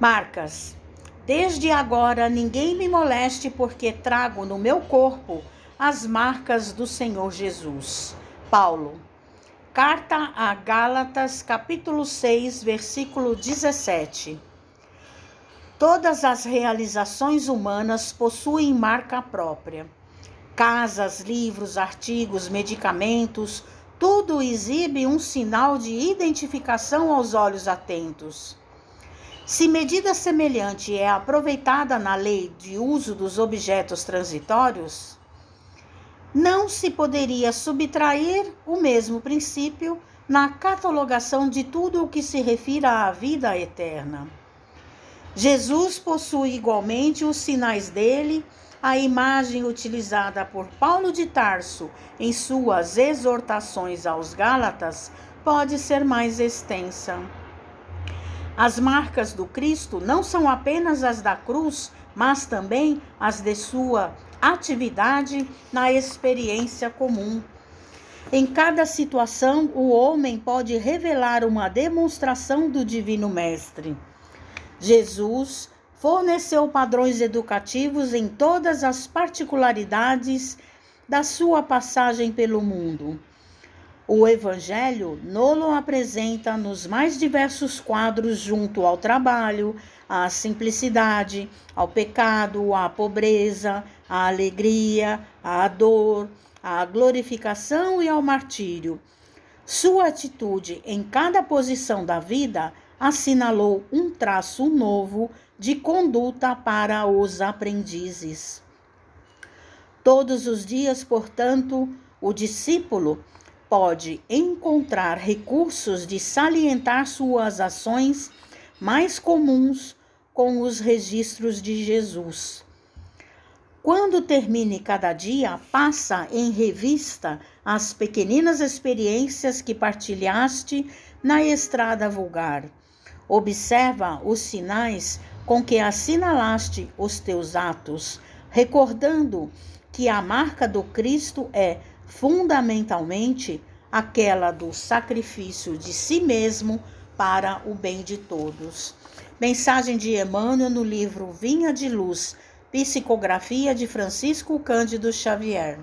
Marcas. Desde agora ninguém me moleste, porque trago no meu corpo as marcas do Senhor Jesus. Paulo. Carta a Gálatas, capítulo 6, versículo 17. Todas as realizações humanas possuem marca própria. Casas, livros, artigos, medicamentos, tudo exibe um sinal de identificação aos olhos atentos. Se medida semelhante é aproveitada na lei de uso dos objetos transitórios, não se poderia subtrair o mesmo princípio na catalogação de tudo o que se refira à vida eterna. Jesus possui igualmente os sinais dele, a imagem utilizada por Paulo de Tarso em suas exortações aos Gálatas pode ser mais extensa. As marcas do Cristo não são apenas as da cruz, mas também as de sua atividade na experiência comum. Em cada situação, o homem pode revelar uma demonstração do Divino Mestre. Jesus forneceu padrões educativos em todas as particularidades da sua passagem pelo mundo. O Evangelho nolo apresenta nos mais diversos quadros junto ao trabalho, à simplicidade, ao pecado, à pobreza, à alegria, à dor, à glorificação e ao martírio. Sua atitude em cada posição da vida assinalou um traço novo de conduta para os aprendizes. Todos os dias, portanto, o discípulo pode encontrar recursos de salientar suas ações mais comuns com os registros de Jesus. Quando termine cada dia, passa em revista as pequeninas experiências que partilhaste na estrada vulgar. Observa os sinais com que assinalaste os teus atos, recordando que a marca do Cristo é fundamentalmente aquela do sacrifício de si mesmo para o bem de todos. Mensagem de Emmanuel no livro Vinha de Luz, Psicografia de Francisco Cândido Xavier.